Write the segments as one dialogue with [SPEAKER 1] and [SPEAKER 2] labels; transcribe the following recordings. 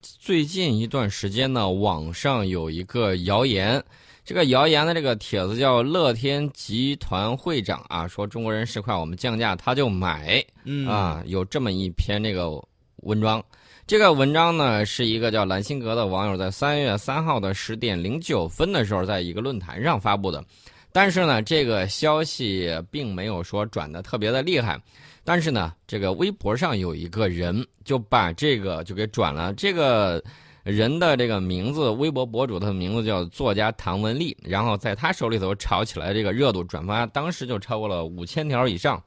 [SPEAKER 1] 最近一段时间呢，网上有一个谣言，这个谣言的这个帖子叫“乐天集团会长啊说中国人是块，我们降价他就买”，
[SPEAKER 2] 嗯
[SPEAKER 1] 啊，有这么一篇这个文章。这个文章呢，是一个叫蓝心格的网友在三月三号的十点零九分的时候，在一个论坛上发布的。但是呢，这个消息并没有说转的特别的厉害。但是呢，这个微博上有一个人就把这个就给转了。这个人的这个名字，微博博主他的名字叫作家唐文丽，然后在他手里头炒起来这个热度，转发当时就超过了五千条以上。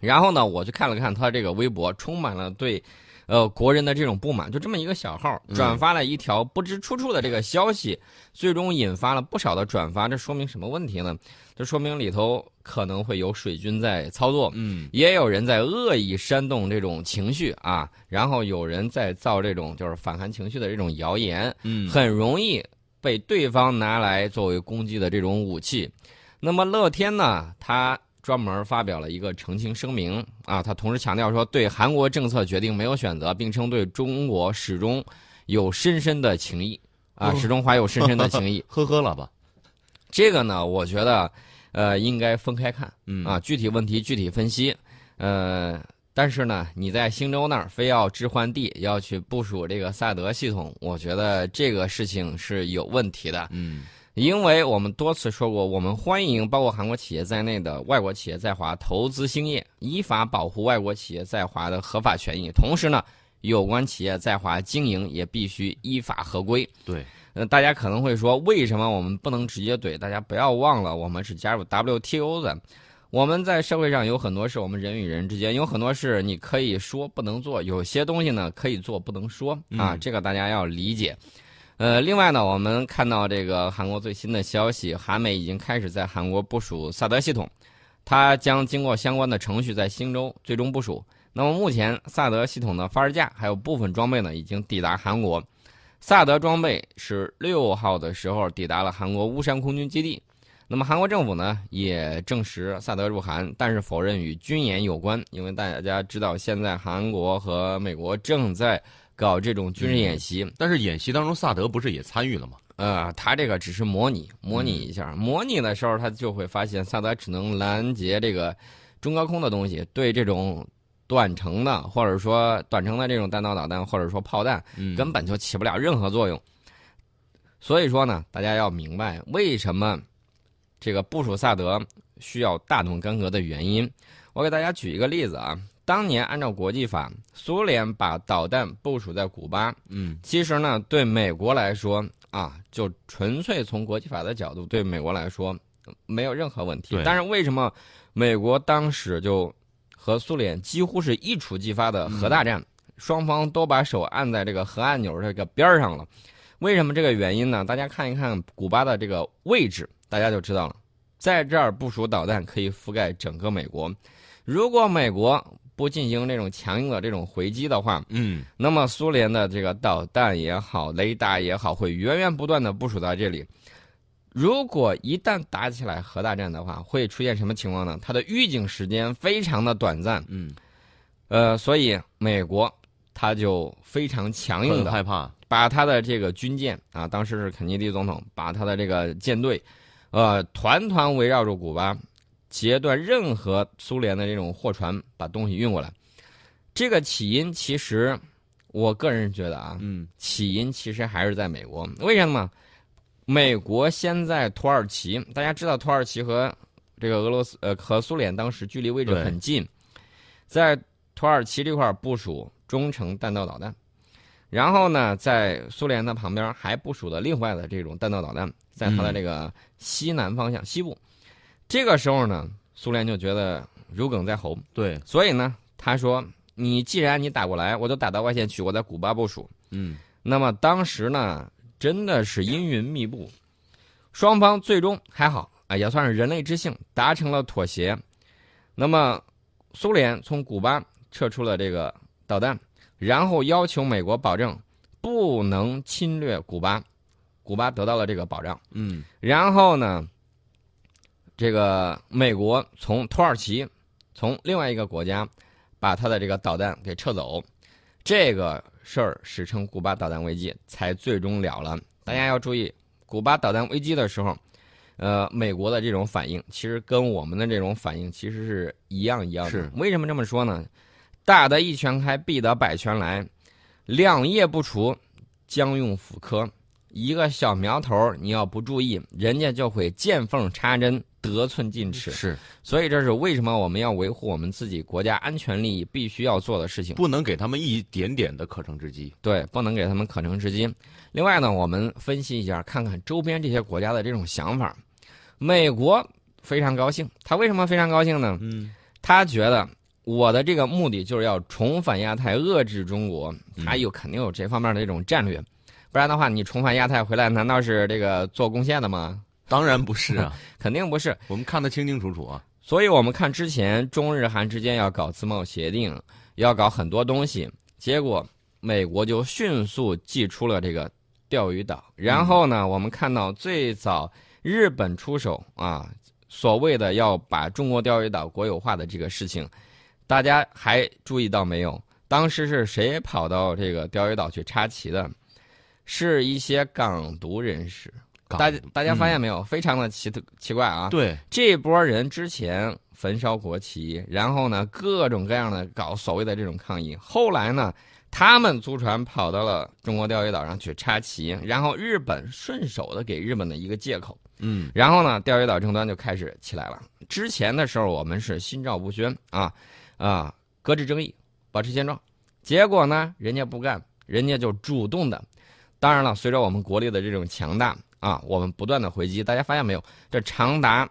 [SPEAKER 1] 然后呢，我去看了看他这个微博，充满了对。呃，国人的这种不满，就这么一个小号转发了一条不知出处的这个消息，最终引发了不少的转发。这说明什么问题呢？这说明里头可能会有水军在操作，
[SPEAKER 2] 嗯，
[SPEAKER 1] 也有人在恶意煽动这种情绪啊，然后有人在造这种就是反韩情绪的这种谣言，
[SPEAKER 2] 嗯，
[SPEAKER 1] 很容易被对方拿来作为攻击的这种武器。那么乐天呢，他。专门发表了一个澄清声明啊，他同时强调说，对韩国政策决定没有选择，并称对中国始终有深深的情谊啊，始终怀有深深的情谊。
[SPEAKER 2] 呵呵了吧？
[SPEAKER 1] 这个呢，我觉得呃应该分开看，
[SPEAKER 2] 嗯
[SPEAKER 1] 啊，具体问题具体分析。呃，但是呢，你在星州那儿非要置换地，要去部署这个萨德系统，我觉得这个事情是有问题的。
[SPEAKER 2] 嗯。
[SPEAKER 1] 因为我们多次说过，我们欢迎包括韩国企业在内的外国企业在华投资兴业，依法保护外国企业在华的合法权益。同时呢，有关企业在华经营也必须依法合规。
[SPEAKER 2] 对，
[SPEAKER 1] 呃，大家可能会说，为什么我们不能直接怼？大家不要忘了，我们是加入 WTO 的，我们在社会上有很多事，我们人与人之间有很多事，你可以说不能做，有些东西呢可以做不能说啊，这个大家要理解。呃，另外呢，我们看到这个韩国最新的消息，韩美已经开始在韩国部署萨德系统，它将经过相关的程序在星洲最终部署。那么目前萨德系统的发射架还有部分装备呢，已经抵达韩国。萨德装备是六号的时候抵达了韩国乌山空军基地。那么韩国政府呢也证实萨德入韩，但是否认与军演有关，因为大家知道现在韩国和美国正在。搞这种军事演习，
[SPEAKER 2] 但是演习当中萨德不是也参与了吗？
[SPEAKER 1] 呃，他这个只是模拟，模拟一下。模拟的时候，他就会发现萨德只能拦截这个中高空的东西，对这种短程的或者说短程的这种弹道导弹或者说炮弹，根本就起不了任何作用。所以说呢，大家要明白为什么这个部署萨德需要大动干戈的原因。我给大家举一个例子啊。当年按照国际法，苏联把导弹部署在古巴。
[SPEAKER 2] 嗯，
[SPEAKER 1] 其实呢，对美国来说啊，就纯粹从国际法的角度，对美国来说没有任何问题。但是为什么美国当时就和苏联几乎是一触即发的核大战，双方都把手按在这个核按钮这个边上了？为什么这个原因呢？大家看一看古巴的这个位置，大家就知道了。在这儿部署导弹可以覆盖整个美国。如果美国不进行这种强硬的这种回击的话，
[SPEAKER 2] 嗯，
[SPEAKER 1] 那么苏联的这个导弹也好，雷达也好，会源源不断的部署到这里。如果一旦打起来核大战的话，会出现什么情况呢？它的预警时间非常的短暂，
[SPEAKER 2] 嗯，
[SPEAKER 1] 呃，所以美国他就非常强硬的
[SPEAKER 2] 害怕，
[SPEAKER 1] 把他的这个军舰啊，当时是肯尼迪总统，把他的这个舰队，呃，团团围绕住古巴。截断任何苏联的这种货船把东西运过来，这个起因其实，我个人觉得啊，
[SPEAKER 2] 嗯，
[SPEAKER 1] 起因其实还是在美国。为什么？美国先在土耳其，大家知道土耳其和这个俄罗斯呃和苏联当时距离位置很近，在土耳其这块部署中程弹道导弹，然后呢，在苏联的旁边还部署了另外的这种弹道导弹，在它的这个西南方向西部。这个时候呢，苏联就觉得如鲠在喉，
[SPEAKER 2] 对，
[SPEAKER 1] 所以呢，他说：“你既然你打过来，我就打到外线去，我在古巴部署。”
[SPEAKER 2] 嗯，
[SPEAKER 1] 那么当时呢，真的是阴云密布，双方最终还好啊，也算是人类之幸，达成了妥协。那么，苏联从古巴撤出了这个导弹，然后要求美国保证不能侵略古巴，古巴得到了这个保障。
[SPEAKER 2] 嗯，
[SPEAKER 1] 然后呢？这个美国从土耳其，从另外一个国家，把他的这个导弹给撤走，这个事儿史称古巴导弹危机，才最终了了。大家要注意，古巴导弹危机的时候，呃，美国的这种反应其实跟我们的这种反应其实是一样一样的。
[SPEAKER 2] 是
[SPEAKER 1] 为什么这么说呢？大的一拳开，必得百拳来，两叶不除，将用斧磕。一个小苗头，你要不注意，人家就会见缝插针，得寸进尺。
[SPEAKER 2] 是
[SPEAKER 1] 所以这是为什么我们要维护我们自己国家安全利益必须要做的事情。
[SPEAKER 2] 不能给他们一点点的可乘之机。
[SPEAKER 1] 对，不能给他们可乘之机。另外呢，我们分析一下，看看周边这些国家的这种想法。美国非常高兴，他为什么非常高兴呢？
[SPEAKER 2] 嗯，
[SPEAKER 1] 他觉得我的这个目的就是要重返亚太，遏制中国，
[SPEAKER 2] 嗯
[SPEAKER 1] 他有肯定有这方面的这种战略。不然的话，你重返亚太回来，难道是这个做贡献的吗？
[SPEAKER 2] 当然不是啊，
[SPEAKER 1] 肯定不是。
[SPEAKER 2] 我们看得清清楚楚啊。
[SPEAKER 1] 所以我们看之前中日韩之间要搞自贸协定，要搞很多东西，结果美国就迅速祭出了这个钓鱼岛。然后呢，我们看到最早日本出手啊，所谓的要把中国钓鱼岛国有化的这个事情，大家还注意到没有？当时是谁跑到这个钓鱼岛去插旗的？是一些港独人士。大家大家发现没有？非常的奇特奇怪啊！
[SPEAKER 2] 对，
[SPEAKER 1] 这波人之前焚烧国旗，然后呢各种各样的搞所谓的这种抗议，后来呢他们租船跑到了中国钓鱼岛上去插旗，然后日本顺手的给日本的一个借口，
[SPEAKER 2] 嗯，
[SPEAKER 1] 然后呢钓鱼岛争端就开始起来了。之前的时候我们是心照不宣啊啊搁置争议，保持现状，结果呢人家不干，人家就主动的。当然了，随着我们国力的这种强大啊，我们不断的回击，大家发现没有？这长达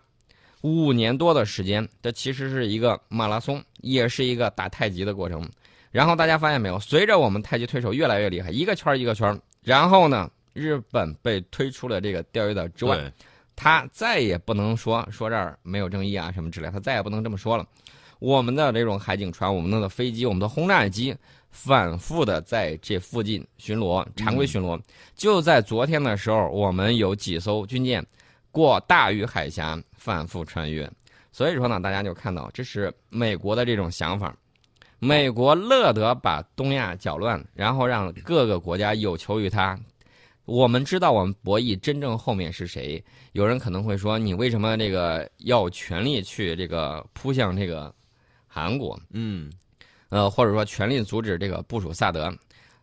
[SPEAKER 1] 五年多的时间，这其实是一个马拉松，也是一个打太极的过程。然后大家发现没有？随着我们太极推手越来越厉害，一个圈儿一个圈儿，然后呢，日本被推出了这个钓鱼岛之外，他再也不能说说这儿没有正义啊什么之类，他再也不能这么说了。我们的这种海警船、我们的飞机、我们的轰炸机，反复的在这附近巡逻，常规巡逻。就在昨天的时候，我们有几艘军舰过大隅海峡反复穿越。所以说呢，大家就看到这是美国的这种想法。美国乐得把东亚搅乱，然后让各个国家有求于他。我们知道我们博弈真正后面是谁？有人可能会说，你为什么这个要全力去这个扑向这个韩国？
[SPEAKER 2] 嗯，
[SPEAKER 1] 呃，或者说全力阻止这个部署萨德？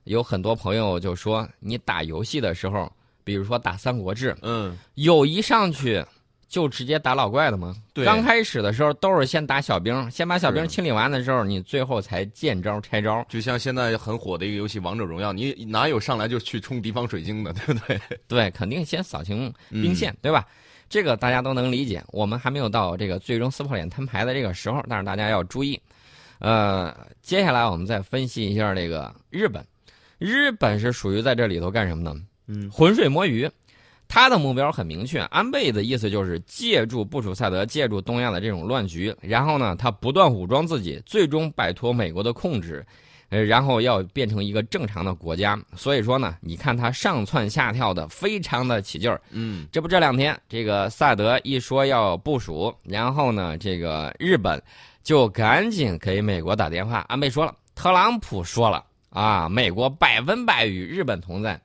[SPEAKER 1] 有很多朋友就说，你打游戏的时候，比如说打《三国志》，
[SPEAKER 2] 嗯，
[SPEAKER 1] 有一上去就直接打老怪的吗？
[SPEAKER 2] 对
[SPEAKER 1] 刚开始的时候都是先打小兵，先把小兵清理完的时候，你最后才见招拆招。
[SPEAKER 2] 就像现在很火的一个游戏《王者荣耀》，你哪有上来就去冲敌方水晶的，对不对？
[SPEAKER 1] 对，肯定先扫清
[SPEAKER 2] 嗯
[SPEAKER 1] 兵线，对吧？这个大家都能理解。我们还没有到这个最终撕破脸摊牌的这个时候，但是大家要注意。呃，接下来我们再分析一下这个日本。日本是属于在这里头干什么呢？
[SPEAKER 2] 嗯，
[SPEAKER 1] 浑水摸鱼。他的目标很明确，安倍的意思就是借助部署萨德，借助东亚的这种乱局，然后呢，他不断武装自己，最终摆脱美国的控制，呃，然后要变成一个正常的国家。所以说呢，你看他上蹿下跳的，非常的起劲儿。
[SPEAKER 2] 嗯，
[SPEAKER 1] 这不这两天这个萨德一说要部署，然后呢，这个日本就赶紧给美国打电话。安倍说了，特朗普说了啊，美国百分百与日本同在。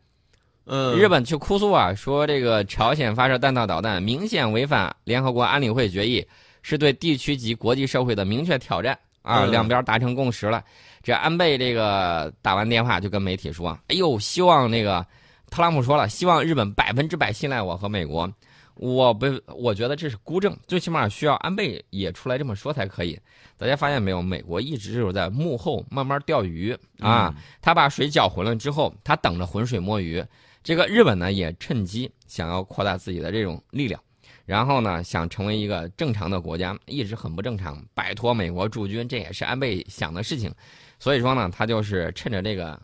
[SPEAKER 2] 嗯，
[SPEAKER 1] 日本去哭诉啊，说这个朝鲜发射弹道导弹明显违反联合国安理会决议，是对地区及国际社会的明确挑战啊。
[SPEAKER 2] 嗯
[SPEAKER 1] 两边达成共识了。这安倍这个打完电话就跟媒体说：“哎呦，希望那个特朗普说了，希望日本百分之百信赖我和美国。”我不，我觉得这是孤证，最起码需要安倍也出来这么说才可以。大家发现没有？美国一直就是在幕后慢慢钓鱼啊。他把水搅浑了之后，他等着浑水摸鱼。这个日本呢，也趁机想要扩大自己的这种力量，然后呢，想成为一个正常的国家，一直很不正常，摆脱美国驻军，这也是安倍想的事情。所以说呢，他就是趁着这个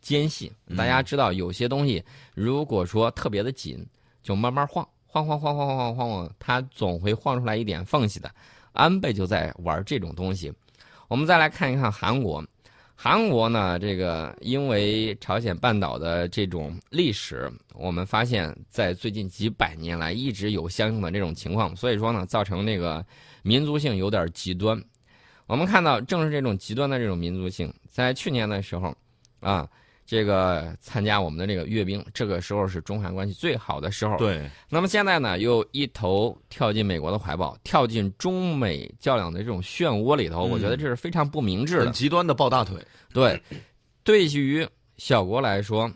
[SPEAKER 1] 间隙，大家知道有些东西，如果说特别的紧，就慢慢晃，晃晃晃晃晃晃晃晃，它总会晃出来一点缝隙的。安倍就在玩这种东西。我们再来看一看韩国。韩国呢，这个因为朝鲜半岛的这种历史，我们发现，在最近几百年来一直有相应的这种情况，所以说呢，造成那个民族性有点极端。我们看到，正是这种极端的这种民族性，在去年的时候，啊，这个参加我们的这个阅兵，这个时候是中韩关系最好的时候。
[SPEAKER 2] 对，
[SPEAKER 1] 那么现在呢，又一头跳进美国的怀抱，跳进中美较量的这种漩涡里头，
[SPEAKER 2] 嗯
[SPEAKER 1] 我觉得这是非常不明智的
[SPEAKER 2] 很。极端的抱大腿。
[SPEAKER 1] 对，对于小国来说，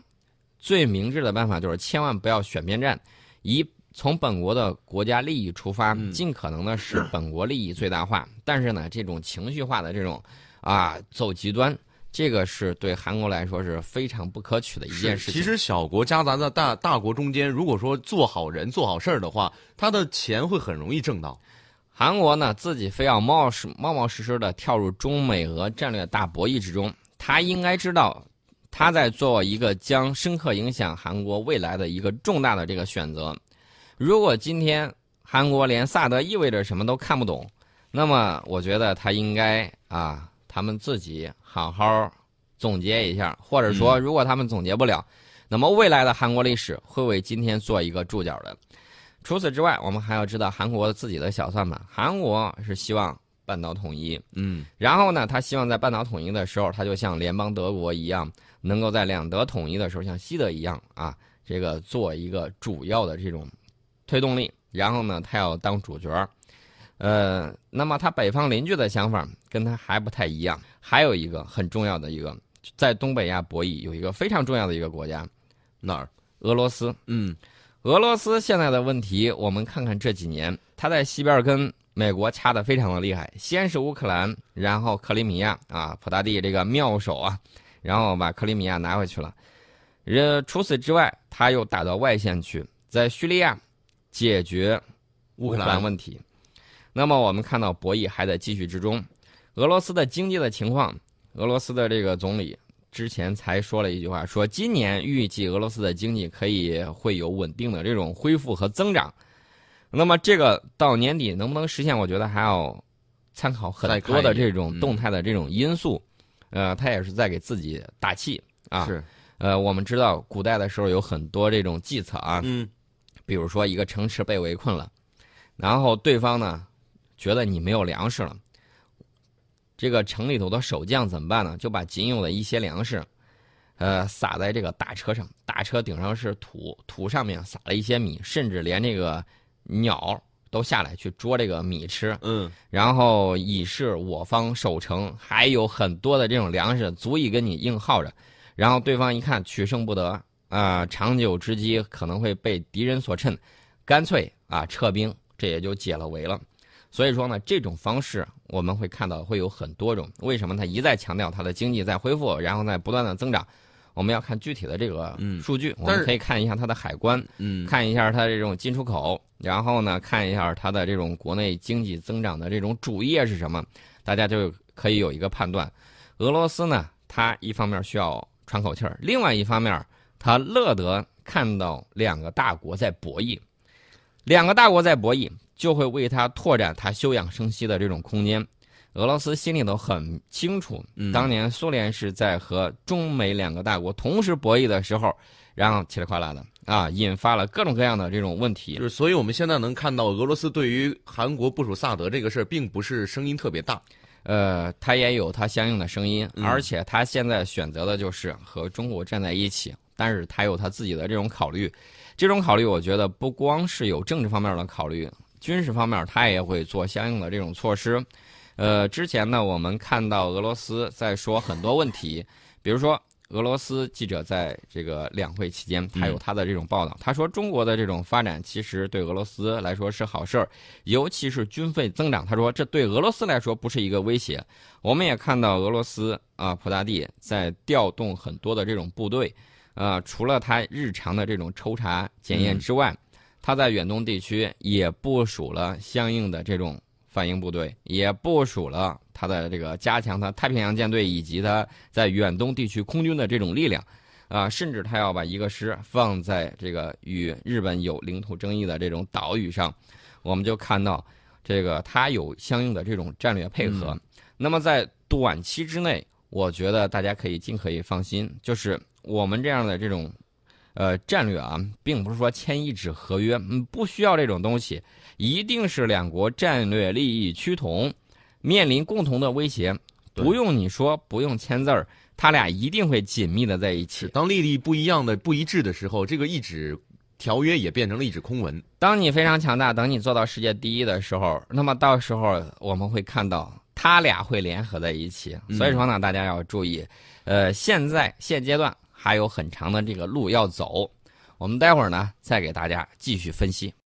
[SPEAKER 1] 最明智的办法就是千万不要选边站，以从本国的国家利益出发，
[SPEAKER 2] 嗯
[SPEAKER 1] 尽可能的使本国利益最大化。但是呢，这种情绪化的这种啊走极端，这个是对韩国来说是非常不可取的一件事情。
[SPEAKER 2] 其实小国夹杂在大大国中间，如果说做好人、做好事儿的话，他的钱会很容易挣到。
[SPEAKER 1] 韩国呢自己非要冒失冒冒失失的跳入中美俄战略大博弈之中，他应该知道，他在做一个将深刻影响韩国未来的一个重大的这个选择。如果今天韩国连萨德意味着什么都看不懂，那么我觉得他应该啊，他们自己好好总结一下，或者说，如果他们总结不了，那么未来的韩国历史会为今天做一个注脚的。除此之外，我们还要知道韩国自己的小算盘。韩国是希望半岛统一，
[SPEAKER 2] 嗯，
[SPEAKER 1] 然后呢，他希望在半岛统一的时候，他就像联邦德国一样，能够在两德统一的时候，像西德一样啊，这个做一个主要的这种推动力。然后呢，他要当主角儿。呃，那么他北方邻居的想法跟他还不太一样。还有一个很重要的一个，在东北亚博弈有一个非常重要的一个国家，
[SPEAKER 2] 哪儿？
[SPEAKER 1] 俄罗斯。
[SPEAKER 2] 嗯，
[SPEAKER 1] 俄罗斯现在的问题，我们看看这几年，他在西边跟美国掐得非常的厉害，先是乌克兰，然后克里米亚啊，普大帝这个妙手啊，然后把克里米亚拿回去了。呃，除此之外，他又打到外线去，在叙利亚解决乌克
[SPEAKER 2] 兰
[SPEAKER 1] 问题。那么我们看到博弈还在继续之中，俄罗斯的经济的情况，俄罗斯的这个总理之前才说了一句话，说今年预计俄罗斯的经济可以会有稳定的这种恢复和增长。那么这个到年底能不能实现，我觉得还要参考很多的这种动态的这种因素。呃，他也是在给自己打气啊。
[SPEAKER 2] 是，
[SPEAKER 1] 呃，我们知道古代的时候有很多这种计策啊，
[SPEAKER 2] 嗯，
[SPEAKER 1] 比如说一个城池被围困了，然后对方呢觉得你没有粮食了，这个城里头的守将怎么办呢？就把仅有的一些粮食，呃，撒在这个大车上，大车顶上是土，土上面撒了一些米，甚至连这个鸟都下来去捉这个米吃，
[SPEAKER 2] 嗯，
[SPEAKER 1] 然后以示我方守城还有很多的这种粮食足以跟你硬耗着，然后对方一看取胜不得啊、长久之计可能会被敌人所趁，干脆啊撤兵，这也就解了围了。所以说呢，这种方式我们会看到会有很多种。为什么他一再强调他的经济在恢复，然后在不断的增长？我们要看具体的这个
[SPEAKER 2] 嗯
[SPEAKER 1] 数据，我们可以看一下它的海关，
[SPEAKER 2] 嗯，
[SPEAKER 1] 看一下它这种进出口，然后呢，看一下它的这种国内经济增长的这种主业是什么，大家就可以有一个判断。俄罗斯呢，它一方面需要喘口气儿，另外一方面，它乐得看到两个大国在博弈，两个大国在博弈，就会为他拓展他休养生息的这种空间。俄罗斯心里头很清楚，
[SPEAKER 2] 嗯
[SPEAKER 1] 当年苏联是在和中美两个大国同时博弈的时候，然后噼里啪啦的啊，引发了各种各样的这种问题
[SPEAKER 2] 就。是，所以我们现在能看到俄罗斯对于韩国部署萨德这个事儿，并不是声音特别大。
[SPEAKER 1] 呃，他也有他相应的声音，
[SPEAKER 2] 嗯
[SPEAKER 1] 而且他现在选择的就是和中国站在一起，但是他有他自己的这种考虑。这种考虑，我觉得不光是有政治方面的考虑，军事方面他也会做相应的这种措施。呃，之前呢，我们看到俄罗斯在说很多问题，比如说俄罗斯记者在这个两会期间，他有他的这种报道，他说中国的这种发展其实对俄罗斯来说是好事儿，尤其是军费增长，他说这对俄罗斯来说不是一个威胁。我们也看到俄罗斯啊，普大帝在调动很多的这种部队，呃，除了他日常的这种抽查检验之外，他在远东地区也部署了相应的这种反应部队，也部署了他的这个加强他太平洋舰队以及他在远东地区空军的这种力量，啊、甚至他要把一个师放在这个与日本有领土争议的这种岛屿上，我们就看到这个他有相应的这种战略配合。那么在短期之内，我觉得大家可以尽可以放心，就是我们这样的这种。呃，战略啊，并不是说签一纸合约，嗯，不需要这种东西，一定是两国战略利益趋同，面临共同的威胁，不用你说，不用签字儿，他俩一定会紧密的在一起。
[SPEAKER 2] 当利益不一样的、不一致的时候，这个一纸条约也变成了一纸空文。
[SPEAKER 1] 当你非常强大，等你做到世界第一的时候，那么到时候我们会看到他俩会联合在一起。所以说呢，大家要注意，呃，现在现阶段还有很长的这个路要走。我们待会儿呢，再给大家继续分析。